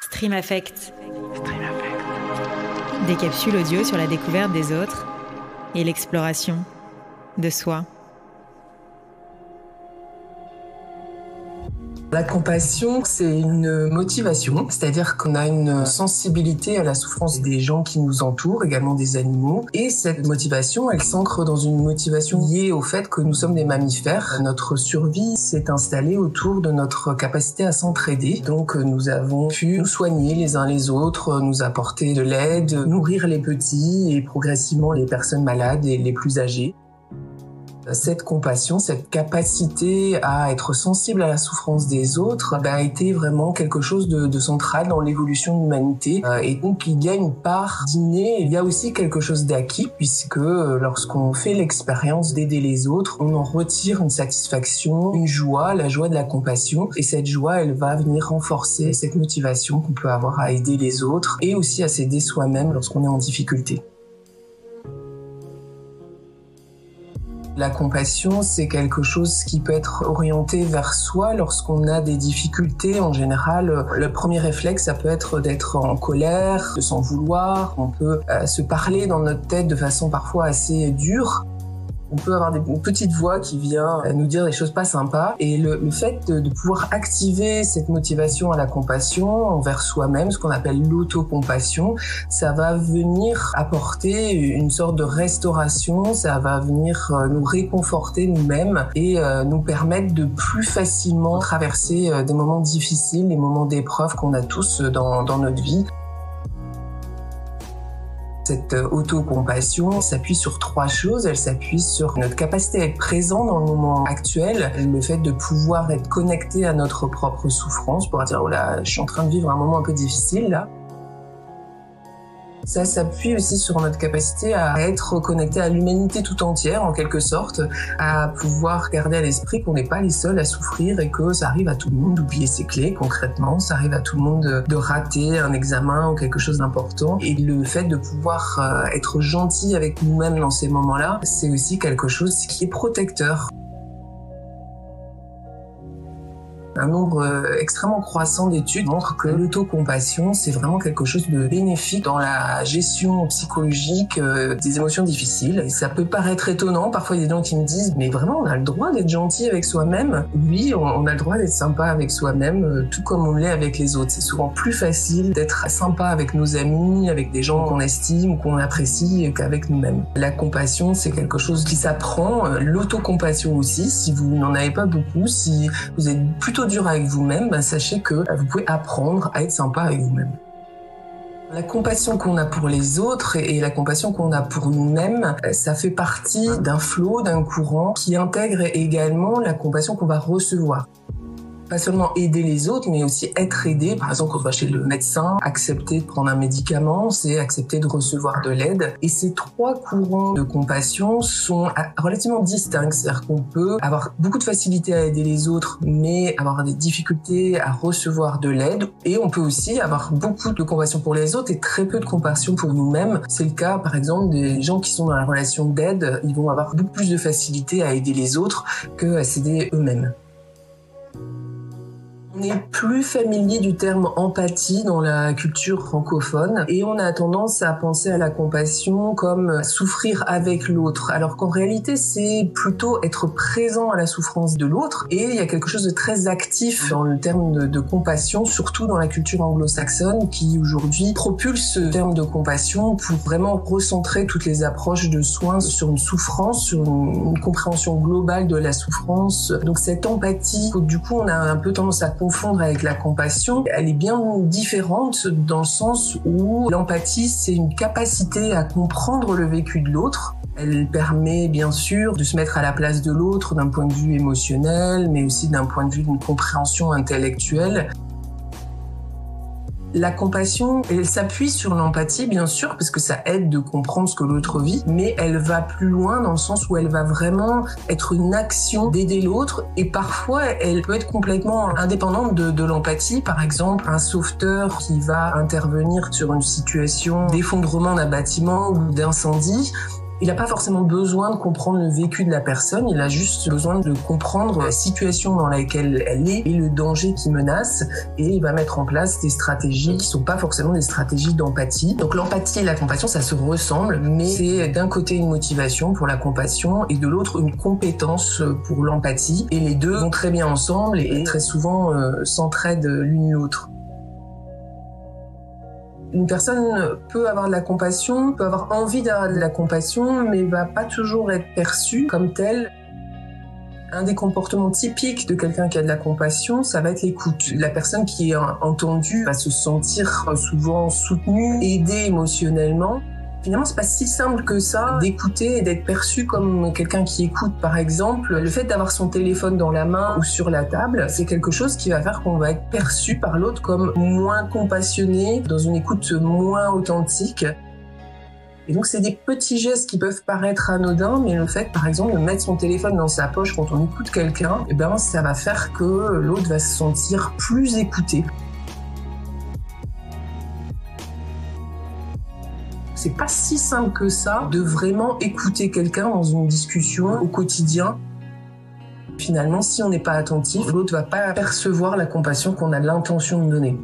Stream Affect. Des capsules audio sur la découverte des autres et l'exploration de soi. La compassion, c'est une motivation, c'est-à-dire qu'on a une sensibilité à la souffrance des gens qui nous entourent, également des animaux. Et cette motivation, elle s'ancre dans une motivation liée au fait que nous sommes des mammifères. Notre survie s'est installée autour de notre capacité à s'entraider. Donc nous avons pu nous soigner les uns les autres, nous apporter de l'aide, nourrir les petits et progressivement les personnes malades et les plus âgées cette compassion, cette capacité à être sensible à la souffrance des autres, bah, a été vraiment quelque chose de, central dans l'évolution de l'humanité. Euh, et donc il y a une part il y a aussi quelque chose d'acquis, puisque euh, lorsqu'on fait l'expérience d'aider les autres, on en retire une satisfaction, une joie, la joie de la compassion. Et cette joie, elle va venir renforcer cette motivation qu'on peut avoir à aider les autres et aussi à s'aider soi-même lorsqu'on est en difficulté. La compassion, c'est quelque chose qui peut être orienté vers soi lorsqu'on a des difficultés. En général, le premier réflexe, ça peut être d'être en colère, de s'en vouloir. On peut euh, se parler dans notre tête de façon parfois assez dure on peut avoir des, une petite voix qui vient nous dire des choses pas sympas. Et le, le fait de, de, pouvoir activer cette motivation à la compassion envers soi-même, ce qu'on appelle l'autocompassion, ça va venir apporter une sorte de restauration, ça va venir euh, nous réconforter nous-mêmes et euh, nous permettre de plus facilement traverser euh, des moments difficiles, les moments d'épreuve qu'on a tous dans, dans notre vie. Cette euh, autocompassion s'appuie sur trois choses. Elle s'appuie sur notre capacité à être présent dans le moment actuel, le fait de pouvoir être connecté à notre propre souffrance pour dire oh là, je suis en train de vivre un moment un peu difficile là. Ça s'appuie aussi sur notre capacité à être connecté à l'humanité tout entière, en quelque sorte, à pouvoir garder à l'esprit qu'on n'est pas les seuls à souffrir et que ça arrive à tout le monde d'oublier ses clés, concrètement. Ça arrive à tout le monde de, rater un examen ou quelque chose d'important. Et le fait de pouvoir euh, être gentil avec nous-mêmes dans ces moments-là, c'est aussi quelque chose qui est protecteur. Un nombre euh, extrêmement croissant d'études montrent que l'autocompassion, c'est vraiment quelque chose de bénéfique dans la gestion psychologique euh, des émotions difficiles. Et ça peut paraître étonnant. Parfois, il y a des gens qui me disent, mais vraiment, on a le droit d'être gentil avec soi-même. Oui, on a le droit d'être sympa avec soi-même, euh, tout comme on l'est avec les autres. C'est souvent plus facile d'être sympa avec nos amis, avec des gens qu'on estime ou qu'on apprécie qu'avec nous-mêmes. La compassion, c'est quelque chose qui s'apprend. L'autocompassion aussi, si vous n'en avez pas beaucoup, si vous êtes plutôt avec vous-même, ben, sachez que vous pouvez apprendre à être sympa avec vous-même. La compassion qu'on a pour les autres et la compassion qu'on a pour nous-mêmes, euh, ça fait partie d'un flot, d'un courant qui intègre également la compassion qu'on va recevoir pas seulement aider les autres, mais aussi être aidé. Par exemple, quand on va chez le médecin, accepter de prendre un médicament, c'est accepter de recevoir de l'aide. Et ces trois courants de compassion sont relativement distincts. C'est-à-dire qu'on peut avoir beaucoup de facilité à aider les autres, mais avoir des difficultés à recevoir de l'aide. Et on peut aussi avoir beaucoup de compassion pour les autres et très peu de compassion pour nous-mêmes. C'est le cas, par exemple, des gens qui sont dans la relation d'aide. Ils vont avoir beaucoup plus de facilité à aider les autres que à s'aider eux-mêmes. On est plus familier du terme empathie dans la culture francophone et on a tendance à penser à la compassion comme souffrir avec l'autre, alors qu'en réalité c'est plutôt être présent à la souffrance de l'autre et il y a quelque chose de très actif dans le terme de, compassion, surtout dans la culture anglo-saxonne qui aujourd'hui propulse ce terme de compassion pour vraiment recentrer toutes les approches de soins sur une souffrance, sur une, une compréhension globale de la souffrance. Donc cette empathie, du coup on a un peu tendance à confondre avec la compassion, elle est bien différente dans le sens où l'empathie, c'est une capacité à comprendre le vécu de l'autre. Elle permet bien sûr de se mettre à la place de l'autre d'un point de vue émotionnel, mais aussi d'un point de vue d'une compréhension intellectuelle. La compassion, elle s'appuie sur l'empathie, bien sûr, parce que ça aide de comprendre ce que l'autre vit, mais elle va plus loin dans le sens où elle va vraiment être une action d'aider l'autre et parfois elle peut être complètement indépendante de, de l'empathie. Par exemple, un sauveteur qui va intervenir sur une situation d'effondrement d'un bâtiment ou d'incendie, Il n'a pas forcément besoin de comprendre le vécu de la personne, il a juste besoin de comprendre la situation dans laquelle elle est et le danger qui menace et il va mettre en place des stratégies qui sont pas forcément des stratégies d'empathie. Donc l'empathie et la compassion, ça se ressemble, mais c'est d'un côté une motivation pour la compassion et de l'autre une compétence pour l'empathie et les deux vont très bien ensemble et très souvent euh, s'entraident l'une l'autre. Une personne peut avoir de la compassion, peut avoir envie d'avoir de la compassion, mais va pas toujours être perçue comme telle. Un des comportements typiques de quelqu'un qui a de la compassion, ça va être l'écoute. La personne qui est entendue va se sentir souvent soutenue, aidée émotionnellement. Finalement, c'est pas si simple que ça d'écouter et d'être perçu comme quelqu'un qui écoute. Par exemple, le fait d'avoir son téléphone dans la main ou sur la table, c'est quelque chose qui va faire qu'on va être perçu par l'autre comme moins compassionné, dans une écoute moins authentique. Et donc, c'est des petits gestes qui peuvent paraître anodins, mais le fait, par exemple, de mettre son téléphone dans sa poche quand on écoute quelqu'un, eh ben, ça va faire que l'autre va se sentir plus écouté. C'est pas si simple que ça de vraiment écouter quelqu'un dans une discussion au quotidien. Finalement, si on n'est pas attentif, l'autre va pas percevoir la compassion qu'on a l'intention de donner.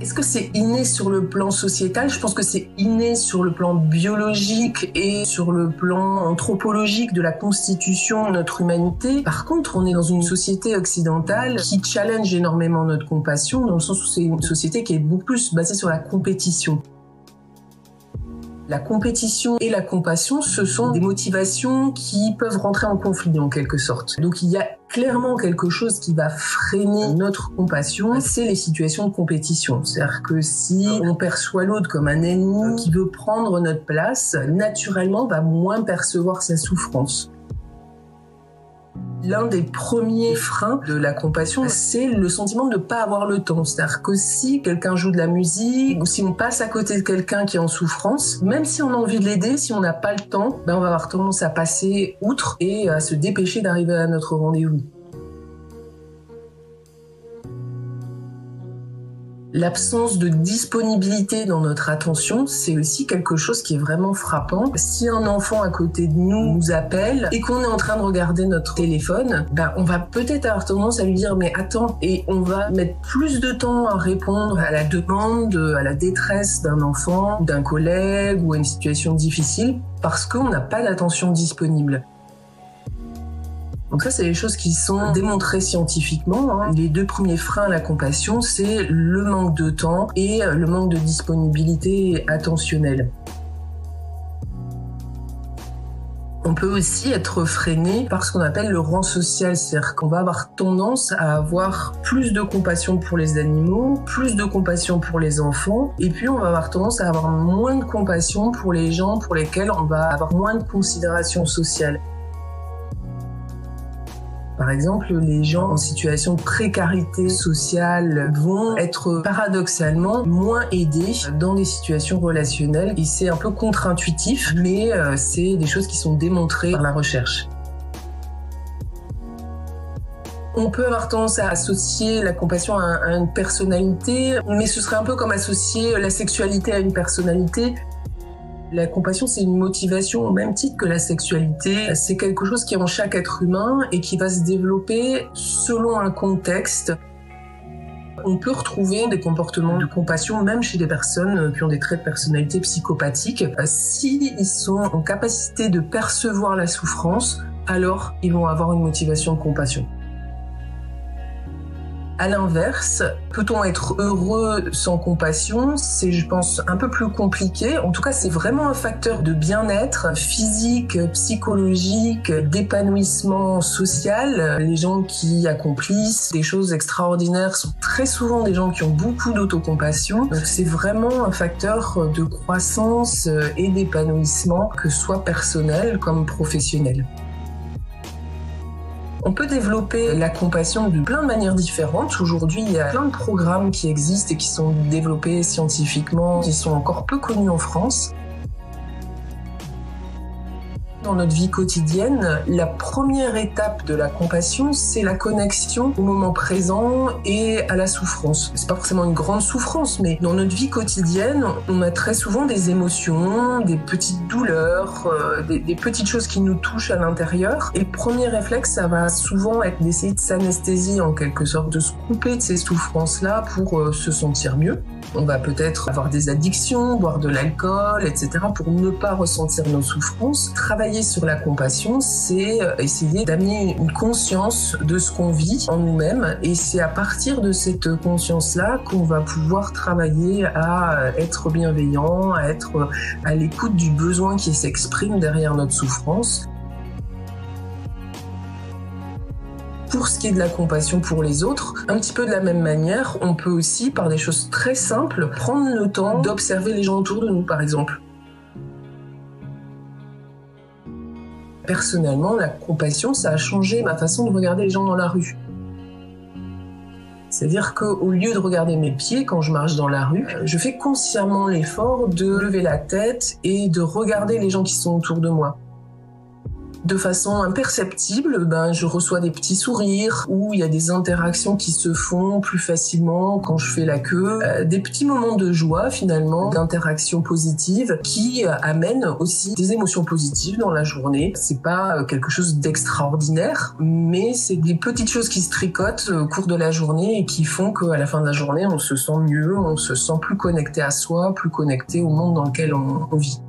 Est-ce que c'est inné sur le plan sociétal? Je pense que c'est inné sur le plan biologique et sur le plan anthropologique de la constitution de notre humanité. Par contre, on est dans une société occidentale qui challenge énormément notre compassion, dans le sens où c'est une société qui est beaucoup plus basée sur la compétition. La compétition et la compassion, ce sont des motivations qui peuvent rentrer en conflit en quelque sorte. Donc il y a clairement quelque chose qui va freiner notre compassion, c'est les situations de compétition. C'est-à-dire que si on perçoit l'autre comme un ennemi qui veut prendre notre place, naturellement on va moins percevoir sa souffrance. L'un des premiers freins de la compassion, c'est le sentiment de ne pas avoir le temps. C'est-à-dire que si quelqu'un joue de la musique ou si on passe à côté de quelqu'un qui est en souffrance, même si on a envie de l'aider, si on n'a pas le temps, ben on va avoir tendance à passer outre et à se dépêcher d'arriver à notre rendez-vous. L'absence de disponibilité dans notre attention, c'est aussi quelque chose qui est vraiment frappant. Si un enfant à côté de nous nous appelle et qu'on est en train de regarder notre téléphone, ben on va peut-être avoir tendance à lui dire mais attends et on va mettre plus de temps à répondre à la demande, à la détresse d'un enfant, d'un collègue ou à une situation difficile parce qu'on n'a pas d'attention disponible. Donc ça, c'est des choses qui sont démontrées scientifiquement. Hein. Les deux premiers freins à la compassion, c'est le manque de temps et le manque de disponibilité attentionnelle. On peut aussi être freiné par ce qu'on appelle le rang social, c'est-à-dire qu'on va avoir tendance à avoir plus de compassion pour les animaux, plus de compassion pour les enfants, et puis on va avoir tendance à avoir moins de compassion pour les gens pour lesquels on va avoir moins de considération sociale. Par exemple, les gens en situation de précarité sociale vont être paradoxalement moins aidés dans des situations relationnelles et c'est un peu contre-intuitif, mais euh, c'est des choses qui sont démontrées par la recherche. On peut avoir tendance à associer la compassion à, une personnalité, mais ce serait un peu comme associer la sexualité à une personnalité. La compassion, c'est une motivation au même titre que la sexualité. C'est quelque chose qui est en chaque être humain et qui va se développer selon un contexte. On peut retrouver des comportements de compassion même chez des personnes qui ont des traits de personnalité psychopathiques. S'ils sont en capacité de percevoir la souffrance, alors ils vont avoir une motivation de compassion. À l'inverse, peut-on être heureux sans compassion? C'est, je pense, un peu plus compliqué. En tout cas, c'est vraiment un facteur de bien-être physique, psychologique, d'épanouissement social. Les gens qui accomplissent des choses extraordinaires sont très souvent des gens qui ont beaucoup d'autocompassion. C'est vraiment un facteur de croissance et d'épanouissement, que ce soit personnel comme professionnel. On peut développer la compassion de plein de manières différentes. Aujourd'hui, il y a plein de programmes qui existent et qui sont développés scientifiquement, qui sont encore peu connus en France. Dans notre vie quotidienne, la première étape de la compassion, c'est la connexion au moment présent et à la souffrance. C'est pas forcément une grande souffrance, mais dans notre vie quotidienne, on a très souvent des émotions, des petites douleurs, euh, des, petites choses qui nous touchent à l'intérieur. Et le premier réflexe, ça va souvent être d'essayer de s'anesthésier en quelque sorte, de se couper de ces souffrances-là pour euh, se sentir mieux. On va peut-être avoir des addictions, boire de l'alcool, etc. pour ne pas ressentir nos souffrances. Travailler sur la compassion, c'est euh, essayer d'amener une conscience de ce qu'on vit en nous-mêmes et c'est à partir de cette conscience-là qu'on va pouvoir travailler à être bienveillant, à être à l'écoute du besoin qui s'exprime derrière notre souffrance Pour ce qui est de la compassion pour les autres, un petit peu de la même manière, on peut aussi, par des choses très simples, prendre le temps d'observer les gens autour de nous, par exemple. Personnellement, la compassion, ça a changé ma façon de regarder les gens dans la rue. C'est-à-dire qu'au lieu de regarder mes pieds quand je marche dans la rue, je fais consciemment l'effort de lever la tête et de regarder les gens qui sont autour de moi de façon imperceptible, ben, je reçois des petits sourires ou il y a des interactions qui se font plus facilement quand je fais la queue, euh, des petits moments de joie finalement, d'interaction positive qui euh, amènent aussi des émotions positives dans la journée. C'est pas euh, quelque chose d'extraordinaire, mais c'est des petites choses qui se tricotent au cours de la journée et qui font qu'à la fin de la journée, on se sent mieux, on se sent plus connecté à soi, plus connecté au monde dans lequel on vit.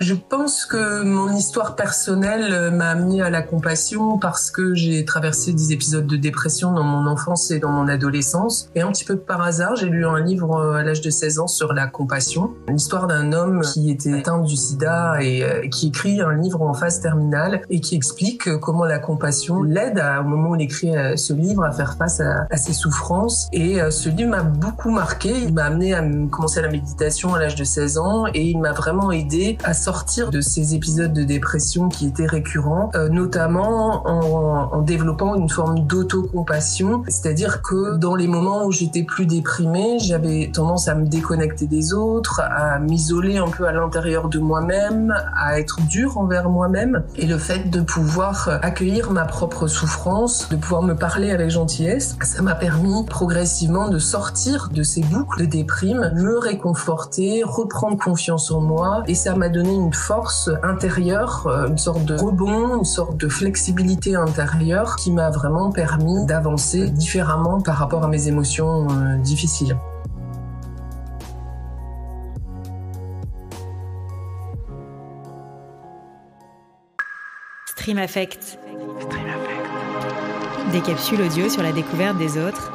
Je pense que mon histoire personnelle euh, m'a amené à la compassion parce que j'ai traversé des épisodes de dépression dans mon enfance et dans mon adolescence. Et un petit peu par hasard, j'ai lu un livre euh, à l'âge de 16 ans sur la compassion. L'histoire d'un homme qui était atteint du sida et euh, qui écrit un livre en phase terminale et qui explique comment la compassion l'aide au moment où il écrit ce livre à faire face à, à ses souffrances. Et ce livre m'a beaucoup marqué. Il m'a amené à commencer la méditation à l'âge de 16 ans et il m'a vraiment aidé à sortir sortir de ces épisodes de dépression qui étaient récurrents, euh, notamment en, développant une forme d'autocompassion, c'est-à-dire que dans les moments où j'étais plus déprimée, j'avais tendance à me déconnecter des autres, à m'isoler un peu à l'intérieur de moi-même, à être dur envers moi-même, et le fait de pouvoir accueillir ma propre souffrance, de pouvoir me parler avec gentillesse, ça m'a permis progressivement de sortir de ces boucles de déprime, me réconforter, reprendre confiance en moi, et ça m'a donné une force intérieure, euh, une sorte de rebond, une sorte de flexibilité intérieure qui m'a vraiment permis d'avancer différemment par rapport à mes émotions euh, difficiles. Stream Affect. Stream Affect. Des capsules audio sur la découverte des autres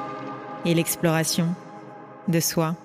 et l'exploration de soi.